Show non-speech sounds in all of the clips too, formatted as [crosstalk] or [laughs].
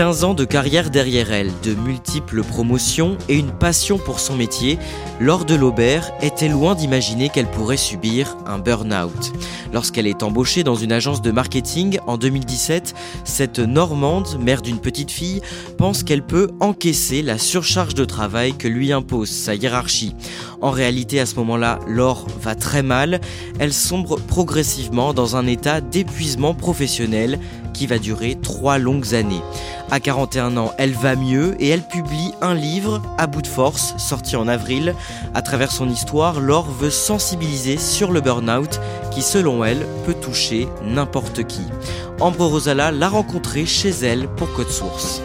15 ans de carrière derrière elle, de multiples promotions et une passion pour son métier, Laure de Laubert était loin d'imaginer qu'elle pourrait subir un burn-out. Lorsqu'elle est embauchée dans une agence de marketing en 2017, cette Normande, mère d'une petite fille, pense qu'elle peut encaisser la surcharge de travail que lui impose sa hiérarchie. En réalité, à ce moment-là, Laure va très mal. Elle sombre progressivement dans un état d'épuisement professionnel qui va durer trois longues années. À 41 ans, elle va mieux et elle publie un livre, À bout de force, sorti en avril. À travers son histoire, Laure veut sensibiliser sur le burn-out qui, selon elle, peut toucher n'importe qui. Ambre Rosala l'a rencontrée chez elle pour Code Source.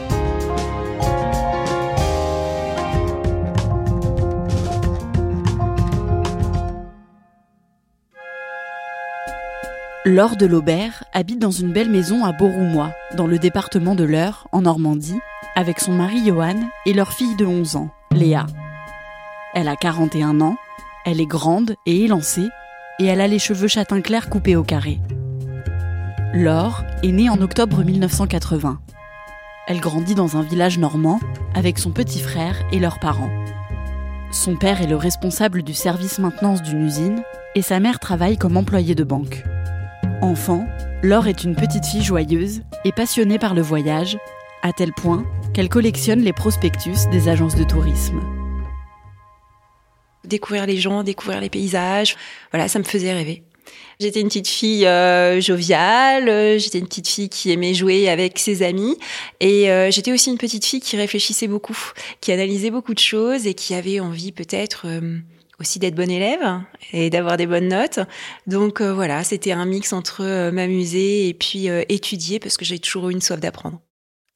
Laure de Laubert habite dans une belle maison à Beauroumois, dans le département de l'Eure, en Normandie, avec son mari Johan et leur fille de 11 ans, Léa. Elle a 41 ans, elle est grande et élancée, et elle a les cheveux châtain clair coupés au carré. Laure est née en octobre 1980. Elle grandit dans un village normand avec son petit frère et leurs parents. Son père est le responsable du service maintenance d'une usine et sa mère travaille comme employée de banque. Enfant, Laure est une petite fille joyeuse et passionnée par le voyage, à tel point qu'elle collectionne les prospectus des agences de tourisme. Découvrir les gens, découvrir les paysages, voilà, ça me faisait rêver. J'étais une petite fille euh, joviale, euh, j'étais une petite fille qui aimait jouer avec ses amis et euh, j'étais aussi une petite fille qui réfléchissait beaucoup, qui analysait beaucoup de choses et qui avait envie peut-être aussi d'être bonne élève et d'avoir des bonnes notes. Donc voilà, c'était un mix entre m'amuser et puis étudier parce que j'ai toujours eu une soif d'apprendre.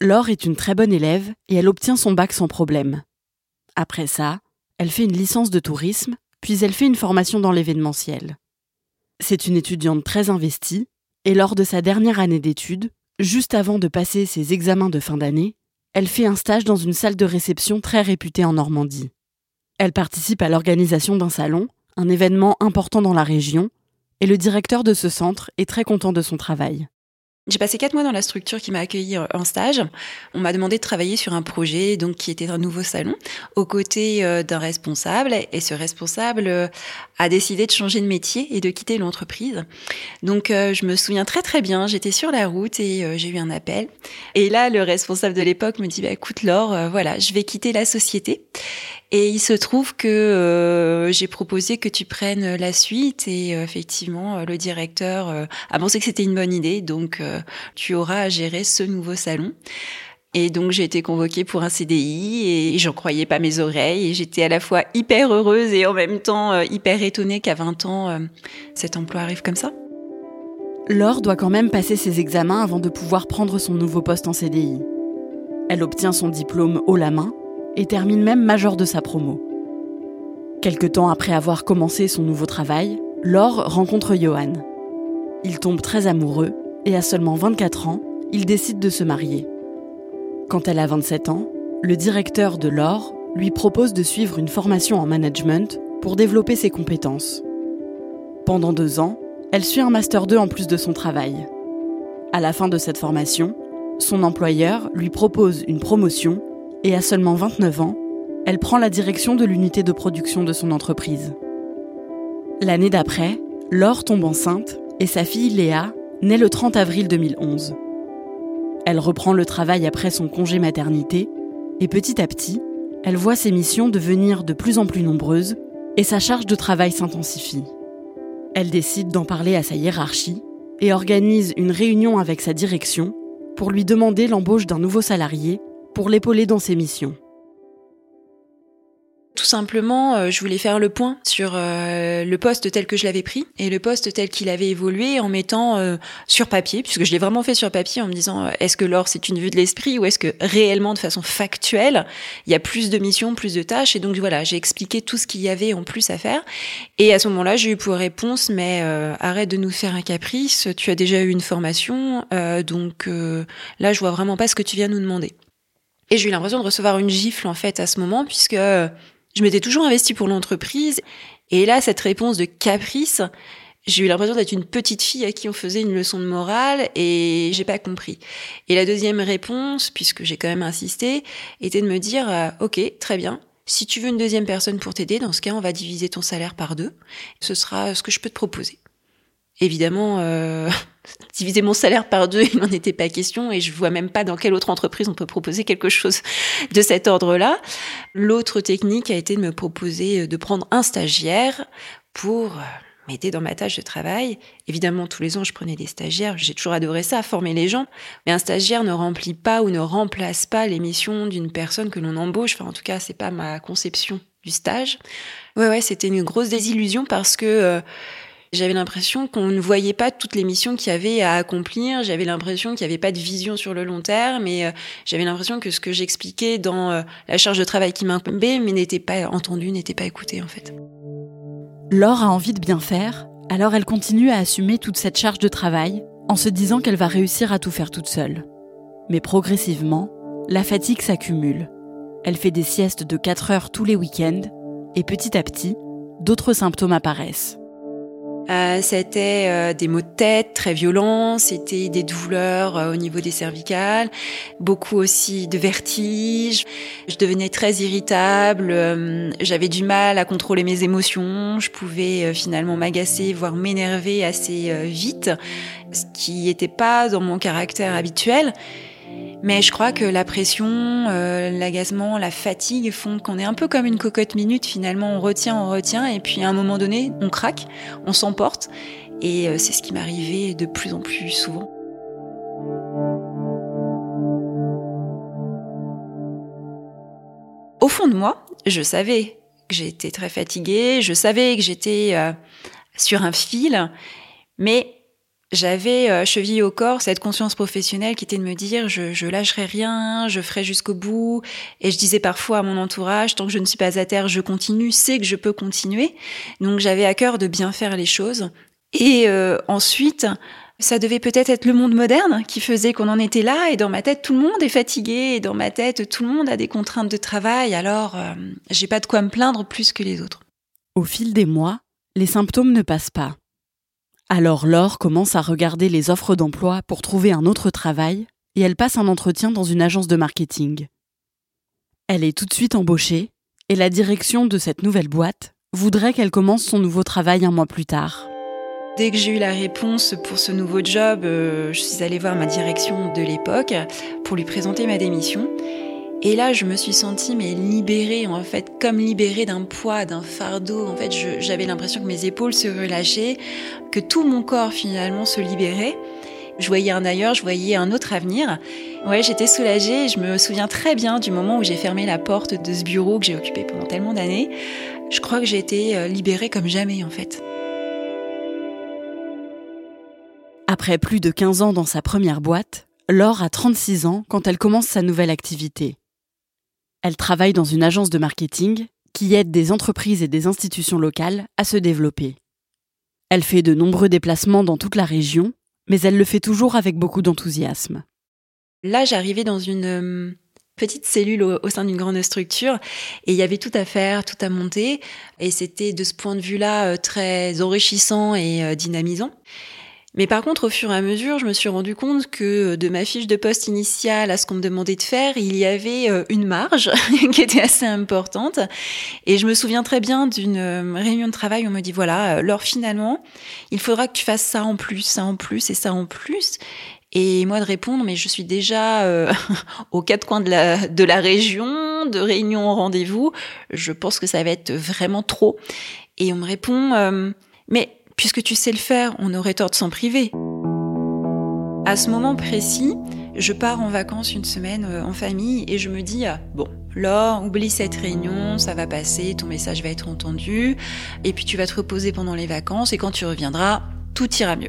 Laure est une très bonne élève et elle obtient son bac sans problème. Après ça, elle fait une licence de tourisme, puis elle fait une formation dans l'événementiel. C'est une étudiante très investie, et lors de sa dernière année d'études, juste avant de passer ses examens de fin d'année, elle fait un stage dans une salle de réception très réputée en Normandie. Elle participe à l'organisation d'un salon, un événement important dans la région, et le directeur de ce centre est très content de son travail. J'ai passé quatre mois dans la structure qui m'a accueilli en stage. On m'a demandé de travailler sur un projet donc qui était un nouveau salon aux côtés euh, d'un responsable et ce responsable euh, a décidé de changer de métier et de quitter l'entreprise. Donc euh, je me souviens très très bien, j'étais sur la route et j'ai eu un appel et là le responsable de l'époque me dit bah écoute Laure, voilà, je vais quitter la société. Et il se trouve que euh, j'ai proposé que tu prennes la suite et euh, effectivement euh, le directeur a pensé que c'était une bonne idée, donc tu auras à gérer ce nouveau salon. Et donc j'ai été convoquée pour un CDI et j'en croyais pas mes oreilles et j'étais à la fois hyper heureuse et en même temps hyper étonnée qu'à 20 ans cet emploi arrive comme ça. Laure doit quand même passer ses examens avant de pouvoir prendre son nouveau poste en CDI. Elle obtient son diplôme haut la main et termine même major de sa promo. Quelque temps après avoir commencé son nouveau travail, Laure rencontre Johan. Ils tombent très amoureux et à seulement 24 ans, ils décident de se marier. Quand elle a 27 ans, le directeur de l'OR lui propose de suivre une formation en management pour développer ses compétences. Pendant deux ans, elle suit un Master 2 en plus de son travail. À la fin de cette formation, son employeur lui propose une promotion et à seulement 29 ans, elle prend la direction de l'unité de production de son entreprise. L'année d'après, Laure tombe enceinte et sa fille Léa naît le 30 avril 2011. Elle reprend le travail après son congé maternité et petit à petit, elle voit ses missions devenir de plus en plus nombreuses et sa charge de travail s'intensifie. Elle décide d'en parler à sa hiérarchie et organise une réunion avec sa direction pour lui demander l'embauche d'un nouveau salarié pour l'épauler dans ses missions. Tout simplement, euh, je voulais faire le point sur euh, le poste tel que je l'avais pris et le poste tel qu'il avait évolué en mettant euh, sur papier, puisque je l'ai vraiment fait sur papier en me disant est-ce que l'or c'est une vue de l'esprit ou est-ce que réellement de façon factuelle il y a plus de missions, plus de tâches et donc voilà j'ai expliqué tout ce qu'il y avait en plus à faire et à ce moment-là j'ai eu pour réponse mais arrête de nous faire un caprice, tu as déjà eu une formation donc là je vois vraiment pas ce que tu viens nous demander. Et j'ai eu l'impression de recevoir une gifle en fait à ce moment puisque je m'étais toujours investie pour l'entreprise. Et là, cette réponse de caprice, j'ai eu l'impression d'être une petite fille à qui on faisait une leçon de morale et j'ai pas compris. Et la deuxième réponse, puisque j'ai quand même insisté, était de me dire, euh, ok, très bien. Si tu veux une deuxième personne pour t'aider, dans ce cas, on va diviser ton salaire par deux. Ce sera ce que je peux te proposer. Évidemment, euh, [laughs] diviser mon salaire par deux, il n'en était pas question et je vois même pas dans quelle autre entreprise on peut proposer quelque chose de cet ordre-là. L'autre technique a été de me proposer de prendre un stagiaire pour euh, m'aider dans ma tâche de travail. Évidemment, tous les ans, je prenais des stagiaires. J'ai toujours adoré ça, former les gens. Mais un stagiaire ne remplit pas ou ne remplace pas les missions d'une personne que l'on embauche. Enfin, en tout cas, c'est pas ma conception du stage. Ouais, ouais, c'était une grosse désillusion parce que euh, j'avais l'impression qu'on ne voyait pas toutes les missions qu'il y avait à accomplir. J'avais l'impression qu'il n'y avait pas de vision sur le long terme. Et euh, j'avais l'impression que ce que j'expliquais dans euh, la charge de travail qui m'incombait, mais n'était pas entendu, n'était pas écouté en fait. Laure a envie de bien faire, alors elle continue à assumer toute cette charge de travail en se disant qu'elle va réussir à tout faire toute seule. Mais progressivement, la fatigue s'accumule. Elle fait des siestes de 4 heures tous les week-ends et petit à petit, d'autres symptômes apparaissent. Euh, c'était euh, des maux de tête très violents, c'était des douleurs euh, au niveau des cervicales, beaucoup aussi de vertiges. Je devenais très irritable, j'avais du mal à contrôler mes émotions, je pouvais finalement m'agacer, voire m'énerver assez vite, ce qui n'était pas dans mon caractère habituel. Mais je crois que la pression, euh, l'agacement, la fatigue font qu'on est un peu comme une cocotte minute finalement. On retient, on retient, et puis à un moment donné, on craque, on s'emporte. Et euh, c'est ce qui m'arrivait de plus en plus souvent. Au fond de moi, je savais que j'étais très fatiguée, je savais que j'étais euh, sur un fil, mais j'avais euh, chevillé au corps cette conscience professionnelle qui était de me dire je, je lâcherai rien, je ferai jusqu'au bout. Et je disais parfois à mon entourage, tant que je ne suis pas à terre, je continue, c'est que je peux continuer. Donc j'avais à cœur de bien faire les choses. Et euh, ensuite, ça devait peut-être être le monde moderne qui faisait qu'on en était là. Et dans ma tête, tout le monde est fatigué. Et dans ma tête, tout le monde a des contraintes de travail. Alors, euh, j'ai pas de quoi me plaindre plus que les autres. Au fil des mois, les symptômes ne passent pas. Alors Laure commence à regarder les offres d'emploi pour trouver un autre travail et elle passe un entretien dans une agence de marketing. Elle est tout de suite embauchée et la direction de cette nouvelle boîte voudrait qu'elle commence son nouveau travail un mois plus tard. Dès que j'ai eu la réponse pour ce nouveau job, euh, je suis allée voir ma direction de l'époque pour lui présenter ma démission. Et là, je me suis sentie mais libérée en fait, comme libérée d'un poids, d'un fardeau. En fait, j'avais l'impression que mes épaules se relâchaient, que tout mon corps finalement se libérait. Je voyais un ailleurs, je voyais un autre avenir. Ouais, j'étais soulagée. Je me souviens très bien du moment où j'ai fermé la porte de ce bureau que j'ai occupé pendant tellement d'années. Je crois que j'ai été euh, libérée comme jamais en fait. Après plus de 15 ans dans sa première boîte, Laure a 36 ans quand elle commence sa nouvelle activité. Elle travaille dans une agence de marketing qui aide des entreprises et des institutions locales à se développer. Elle fait de nombreux déplacements dans toute la région, mais elle le fait toujours avec beaucoup d'enthousiasme. Là, j'arrivais dans une euh, petite cellule au, sein d'une grande structure et il y avait tout à faire, tout à monter et c'était de ce point de vue-là euh, très enrichissant et euh, dynamisant. Mais par contre, au fur et à mesure, je me suis rendu compte que de ma fiche de poste initiale à ce qu'on me demandait de faire, il y avait une marge [laughs] qui était assez importante. Et je me souviens très bien d'une réunion de travail où on me dit, voilà, alors finalement, il faudra que tu fasses ça en plus, ça en plus et ça en plus. Et moi de répondre, mais je suis déjà euh, [laughs] aux quatre coins de la, région, de réunion au rendez-vous, je pense que ça va être vraiment trop. Et on me répond, euh, mais puisque tu sais le faire, on aurait tort de s'en priver. À ce moment précis, je pars en vacances une semaine euh, en famille et je me dis, ah, bon, Laure, oublie cette réunion, ça va passer, ton message va être entendu, et puis tu vas te reposer pendant les vacances, et quand tu reviendras, tout ira mieux.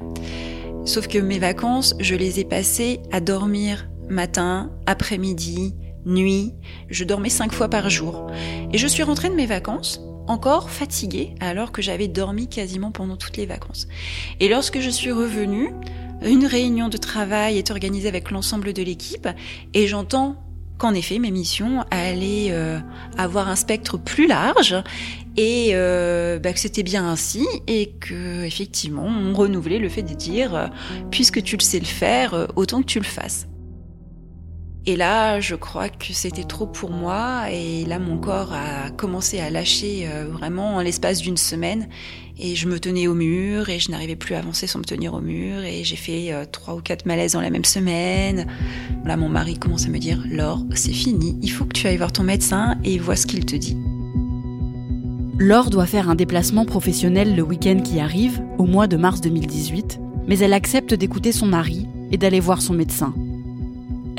Sauf que mes vacances, je les ai passées à dormir matin, après-midi, nuit. Je dormais cinq fois par jour. Et je suis rentrée de mes vacances encore fatiguée alors que j'avais dormi quasiment pendant toutes les vacances. Et lorsque je suis revenue, une réunion de travail est organisée avec l'ensemble de l'équipe et j'entends qu'en effet mes missions allaient euh, avoir un spectre plus large et euh, bah, que c'était bien ainsi et que effectivement on renouvelait le fait de dire euh, puisque tu le sais le faire autant que tu le fasses. Et là, je crois que c'était trop pour moi et là mon corps a commencé à lâcher vraiment en l'espace d'une semaine et je me tenais au mur et je n'arrivais plus à avancer sans me tenir au mur et j'ai fait euh, trois ou quatre malaises dans la même semaine. Là, mon mari commence à me dire Laure, c'est fini, il faut que tu ailles voir ton médecin et vois ce qu'il te dit. Laure doit faire un déplacement professionnel le week-end qui arrive, au mois de mars 2018, mais elle accepte d'écouter son mari et d'aller voir son médecin.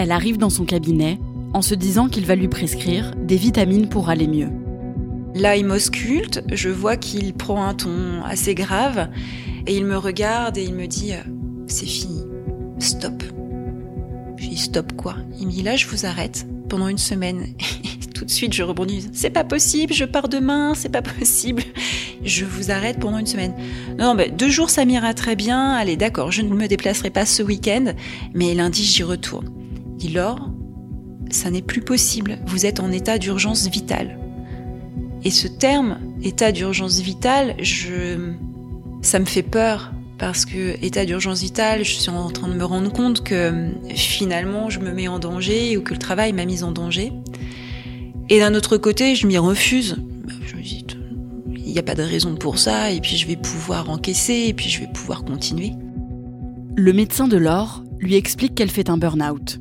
Elle arrive dans son cabinet en se disant qu'il va lui prescrire des vitamines pour aller mieux. Là, il m'ausculte, je vois qu'il prend un ton assez grave et il me regarde et il me dit euh, C'est fini, stop. Je dis Stop quoi? Il me dit Là, je vous arrête pendant une semaine. [laughs] tout de suite, je rebondis C'est pas possible, je pars demain, c'est pas possible. Je vous arrête pendant une semaine. Non, non, deux jours, ça m'ira très bien. Allez, d'accord, je ne me déplacerai pas ce week-end, mais lundi, j'y retourne. Dit Laure, ça n'est plus possible, vous êtes en état d'urgence vitale. Et ce terme, état d'urgence vitale, ça me fait peur parce que état d'urgence vitale, je suis en train de me rendre compte que finalement je me mets en danger ou que le travail m'a mise en danger. Et d'un autre côté, je m'y refuse. Je me dis, il n'y a pas de raison pour ça, et puis je vais pouvoir encaisser, et puis je vais pouvoir continuer. Le médecin de Laure lui explique qu'elle fait un burn-out.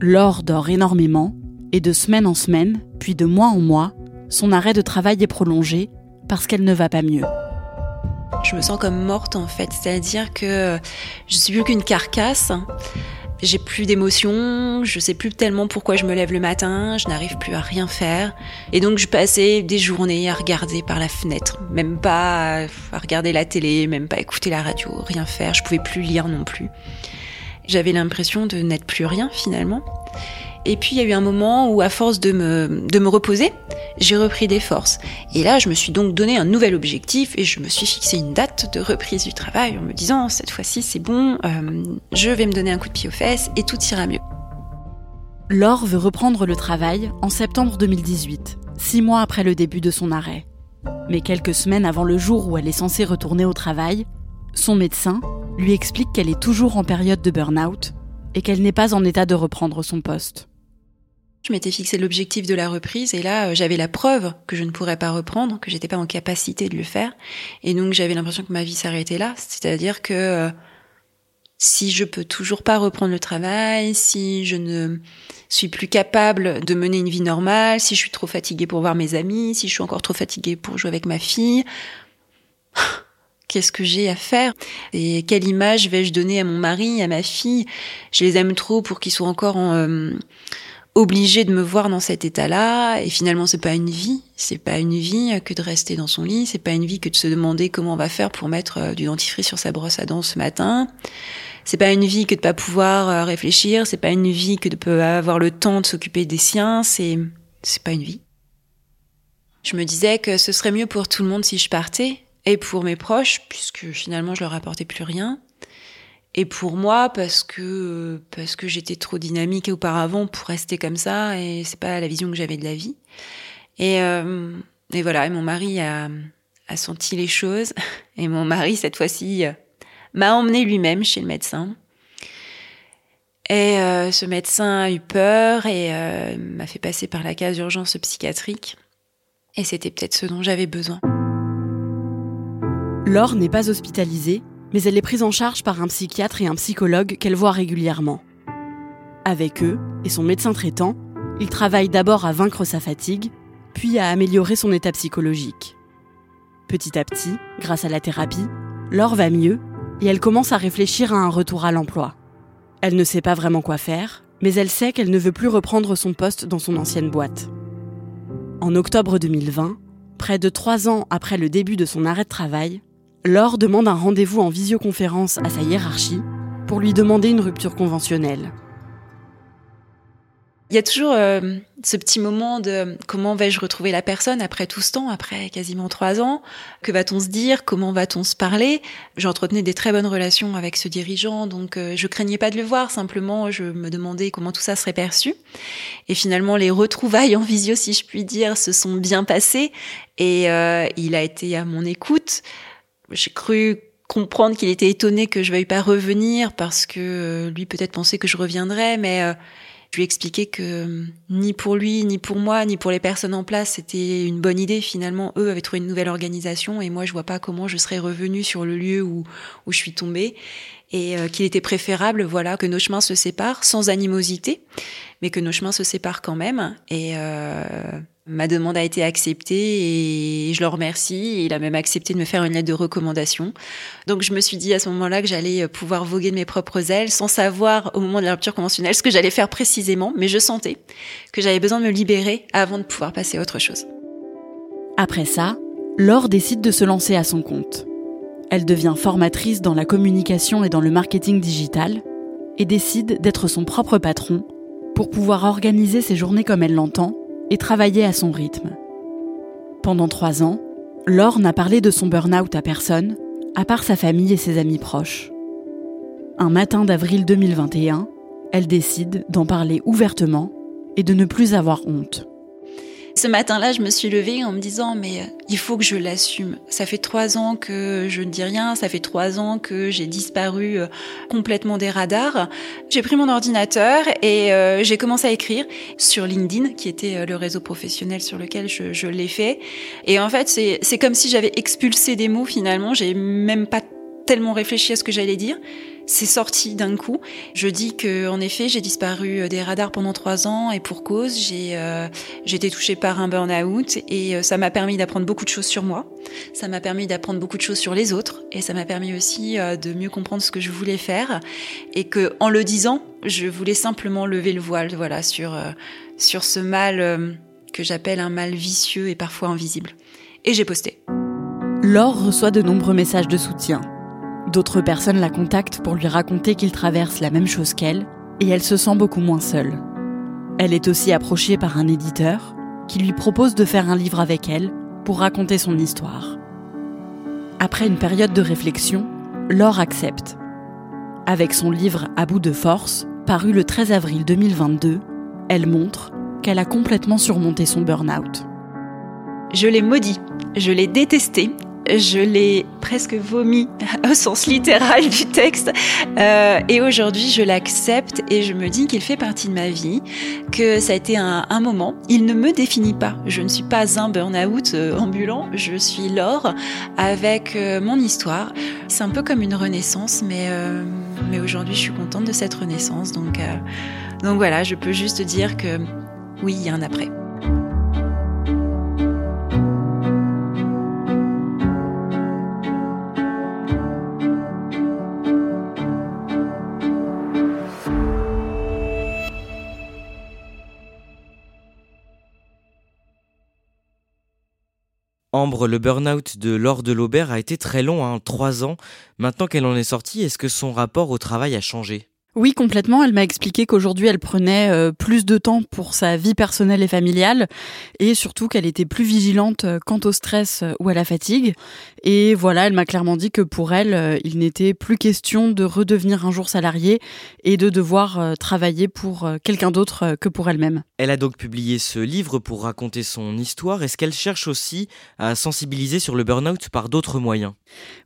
Laure dort énormément, et de semaine en semaine, puis de mois en mois, son arrêt de travail est prolongé parce qu'elle ne va pas mieux. Je me sens comme morte en fait, c'est-à-dire que je suis plus qu'une carcasse. J'ai plus d'émotions, je sais plus tellement pourquoi je me lève le matin, je n'arrive plus à rien faire. Et donc je passais des journées à regarder par la fenêtre, même pas à regarder la télé, même pas écouter la radio, rien faire, je pouvais plus lire non plus. J'avais l'impression de n'être plus rien finalement. Et puis il y a eu un moment où, à force de me, de me reposer, j'ai repris des forces. Et là, je me suis donc donné un nouvel objectif et je me suis fixé une date de reprise du travail en me disant cette fois-ci c'est bon, euh, je vais me donner un coup de pied aux fesses et tout ira mieux. Laure veut reprendre le travail en septembre 2018, six mois après le début de son arrêt. Mais quelques semaines avant le jour où elle est censée retourner au travail, son médecin lui explique qu'elle est toujours en période de burn-out et qu'elle n'est pas en état de reprendre son poste. Je m'étais fixé l'objectif de la reprise et là j'avais la preuve que je ne pourrais pas reprendre, que j'étais pas en capacité de le faire et donc j'avais l'impression que ma vie s'arrêtait là, c'est-à-dire que euh, si je peux toujours pas reprendre le travail, si je ne suis plus capable de mener une vie normale, si je suis trop fatiguée pour voir mes amis, si je suis encore trop fatiguée pour jouer avec ma fille, Qu'est-ce que j'ai à faire Et quelle image vais-je donner à mon mari, à ma fille Je les aime trop pour qu'ils soient encore euh, obligés de me voir dans cet état-là. Et finalement, c'est pas une vie. C'est pas une vie que de rester dans son lit. C'est pas une vie que de se demander comment on va faire pour mettre euh, du dentifrice sur sa brosse à dents ce matin. C'est pas une vie que de pas pouvoir euh, réfléchir. C'est pas une vie que de pas avoir le temps de s'occuper des siens. C'est c'est pas une vie. Je me disais que ce serait mieux pour tout le monde si je partais et pour mes proches, puisque finalement je leur apportais plus rien. Et pour moi, parce que parce que j'étais trop dynamique auparavant pour rester comme ça, et c'est pas la vision que j'avais de la vie. Et, euh, et voilà, et mon mari a, a senti les choses, [laughs] et mon mari cette fois-ci m'a emmené lui-même chez le médecin. Et euh, ce médecin a eu peur et euh, m'a fait passer par la case d'urgence psychiatrique. Et c'était peut-être ce dont j'avais besoin. Laure n'est pas hospitalisée, mais elle est prise en charge par un psychiatre et un psychologue qu'elle voit régulièrement. Avec eux et son médecin traitant, il travaille d'abord à vaincre sa fatigue, puis à améliorer son état psychologique. Petit à petit, grâce à la thérapie, Laure va mieux et elle commence à réfléchir à un retour à l'emploi. Elle ne sait pas vraiment quoi faire, mais elle sait qu'elle ne veut plus reprendre son poste dans son ancienne boîte. En octobre 2020, près de trois ans après le début de son arrêt de travail, Laure demande un rendez-vous en visioconférence à sa hiérarchie pour lui demander une rupture conventionnelle. Il y a toujours euh, ce petit moment de comment vais-je retrouver la personne après tout ce temps, après quasiment trois ans? Que va-t-on se dire? Comment va-t-on se parler? J'entretenais des très bonnes relations avec ce dirigeant, donc euh, je craignais pas de le voir. Simplement, je me demandais comment tout ça serait perçu. Et finalement, les retrouvailles en visio, si je puis dire, se sont bien passées. Et euh, il a été à mon écoute. J'ai cru comprendre qu'il était étonné que je veuille pas revenir parce que lui peut-être pensait que je reviendrais, mais je lui ai expliqué que euh, ni pour lui, ni pour moi, ni pour les personnes en place, c'était une bonne idée. Finalement, eux avaient trouvé une nouvelle organisation et moi, je vois pas comment je serais revenue sur le lieu où, où je suis tombée et euh, qu'il était préférable, voilà, que nos chemins se séparent sans animosité, mais que nos chemins se séparent quand même. Et euh, Ma demande a été acceptée et je le remercie. Il a même accepté de me faire une lettre de recommandation. Donc je me suis dit à ce moment-là que j'allais pouvoir voguer de mes propres ailes sans savoir au moment de la rupture conventionnelle ce que j'allais faire précisément, mais je sentais que j'avais besoin de me libérer avant de pouvoir passer à autre chose. Après ça, Laure décide de se lancer à son compte. Elle devient formatrice dans la communication et dans le marketing digital et décide d'être son propre patron pour pouvoir organiser ses journées comme elle l'entend et travailler à son rythme. Pendant trois ans, Laure n'a parlé de son burn-out à personne, à part sa famille et ses amis proches. Un matin d'avril 2021, elle décide d'en parler ouvertement et de ne plus avoir honte. Ce matin-là, je me suis levée en me disant mais euh, il faut que je l'assume. Ça fait trois ans que je ne dis rien, ça fait trois ans que j'ai disparu euh, complètement des radars. J'ai pris mon ordinateur et euh, j'ai commencé à écrire sur LinkedIn, qui était le réseau professionnel sur lequel je, je l'ai fait. Et en fait, c'est comme si j'avais expulsé des mots finalement. J'ai même pas tellement réfléchi à ce que j'allais dire. C'est sorti d'un coup. Je dis que, en effet, j'ai disparu euh, des radars pendant trois ans et pour cause, j'ai euh, été touchée par un burn-out et euh, ça m'a permis d'apprendre beaucoup de choses sur moi. Ça m'a permis d'apprendre beaucoup de choses sur les autres et ça m'a permis aussi de mieux comprendre ce que je voulais faire et que, en le disant, je voulais simplement lever le voile, voilà, sur sur ce mal que j'appelle un mal vicieux et parfois invisible. Et j'ai posté. Laure reçoit de nombreux messages de soutien D'autres personnes la contactent pour lui raconter qu'il traverse la même chose qu'elle, et elle se sent beaucoup moins seule. Elle est aussi approchée par un éditeur qui lui propose de faire un livre avec elle pour raconter son histoire. Après une période de réflexion, Laure accepte. Avec son livre À bout de force, paru le 13 avril 2022, elle montre qu'elle a complètement surmonté son burn-out. Je l'ai maudit, je l'ai détesté je l'ai presque vomi [laughs] au sens littéral du texte. Euh, et aujourd'hui, je l'accepte et je me dis qu'il fait partie de ma vie, que ça a été un, moment. Il ne me définit pas. Je ne suis pas un burn-out euh, ambulant. Je suis Laure avec euh, mon histoire. C'est un peu comme une renaissance, mais, mais aujourd'hui, je suis contente de cette renaissance. Donc, donc voilà, je peux juste dire que oui, il y a un après. Ambre, le burn-out de Laure de Laubert a été très long, hein, trois ans. Maintenant qu'elle en est sortie, est-ce que son rapport au travail a changé? Oui, complètement. Elle m'a expliqué qu'aujourd'hui, elle prenait euh, plus de temps pour sa vie personnelle et familiale et surtout qu'elle était plus vigilante euh, quant au stress euh, ou à la fatigue. Et voilà, elle m'a clairement dit que pour elle, il n'était plus question de redevenir un jour salariée et de devoir travailler pour quelqu'un d'autre que pour elle-même. Elle a donc publié ce livre pour raconter son histoire. Est-ce qu'elle cherche aussi à sensibiliser sur le burn-out par d'autres moyens?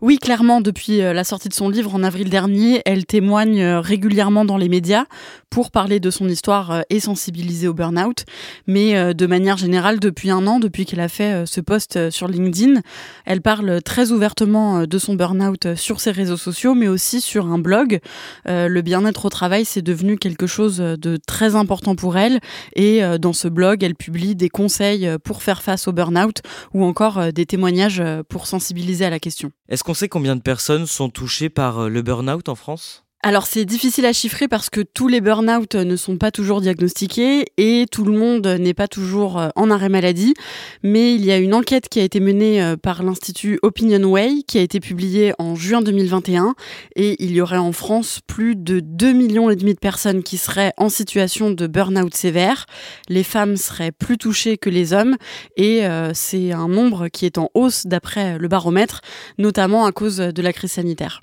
Oui, clairement, depuis la sortie de son livre en avril dernier, elle témoigne régulièrement dans les médias pour parler de son histoire euh, et sensibiliser au burn-out. Mais euh, de manière générale, depuis un an, depuis qu'elle a fait euh, ce post sur LinkedIn, elle parle très ouvertement de son burn-out sur ses réseaux sociaux, mais aussi sur un blog. Le bien-être au travail, c'est devenu quelque chose de très important pour elle. Et dans ce blog, elle publie des conseils pour faire face au burn-out ou encore des témoignages pour sensibiliser à la question. Est-ce qu'on sait combien de personnes sont touchées par le burn-out en France? Alors c'est difficile à chiffrer parce que tous les burn-out ne sont pas toujours diagnostiqués et tout le monde n'est pas toujours euh, en arrêt maladie. Mais il y a une enquête qui a été menée euh, par l'Institut Opinionway qui a été publiée en juin 2021 et il y aurait en France plus de 2 millions et demi de personnes qui seraient en situation de burn-out sévère. Les femmes seraient plus touchées que les hommes et euh, c'est un nombre qui est en hausse d'après le baromètre, notamment à cause de la crise sanitaire.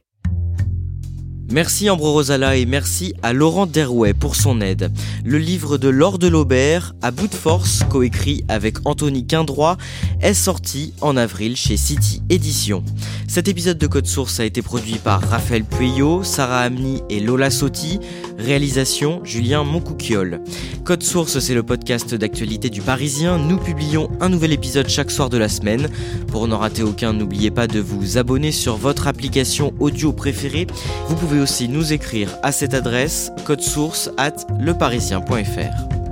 Merci Ambro Rosala et merci à Laurent Derouet pour son aide. Le livre de Laure de Laubert, À bout de force, coécrit avec Anthony Quindroit, est sorti en avril chez City Édition. Cet épisode de Code Source a été produit par Raphaël Pueyo, Sarah Amni et Lola Sotti. Réalisation Julien Moncouquiole. Code Source, c'est le podcast d'actualité du Parisien. Nous publions un nouvel épisode chaque soir de la semaine. Pour n'en rater aucun, n'oubliez pas de vous abonner sur votre application audio préférée. Vous aussi nous écrire à cette adresse code source at leparisien.fr.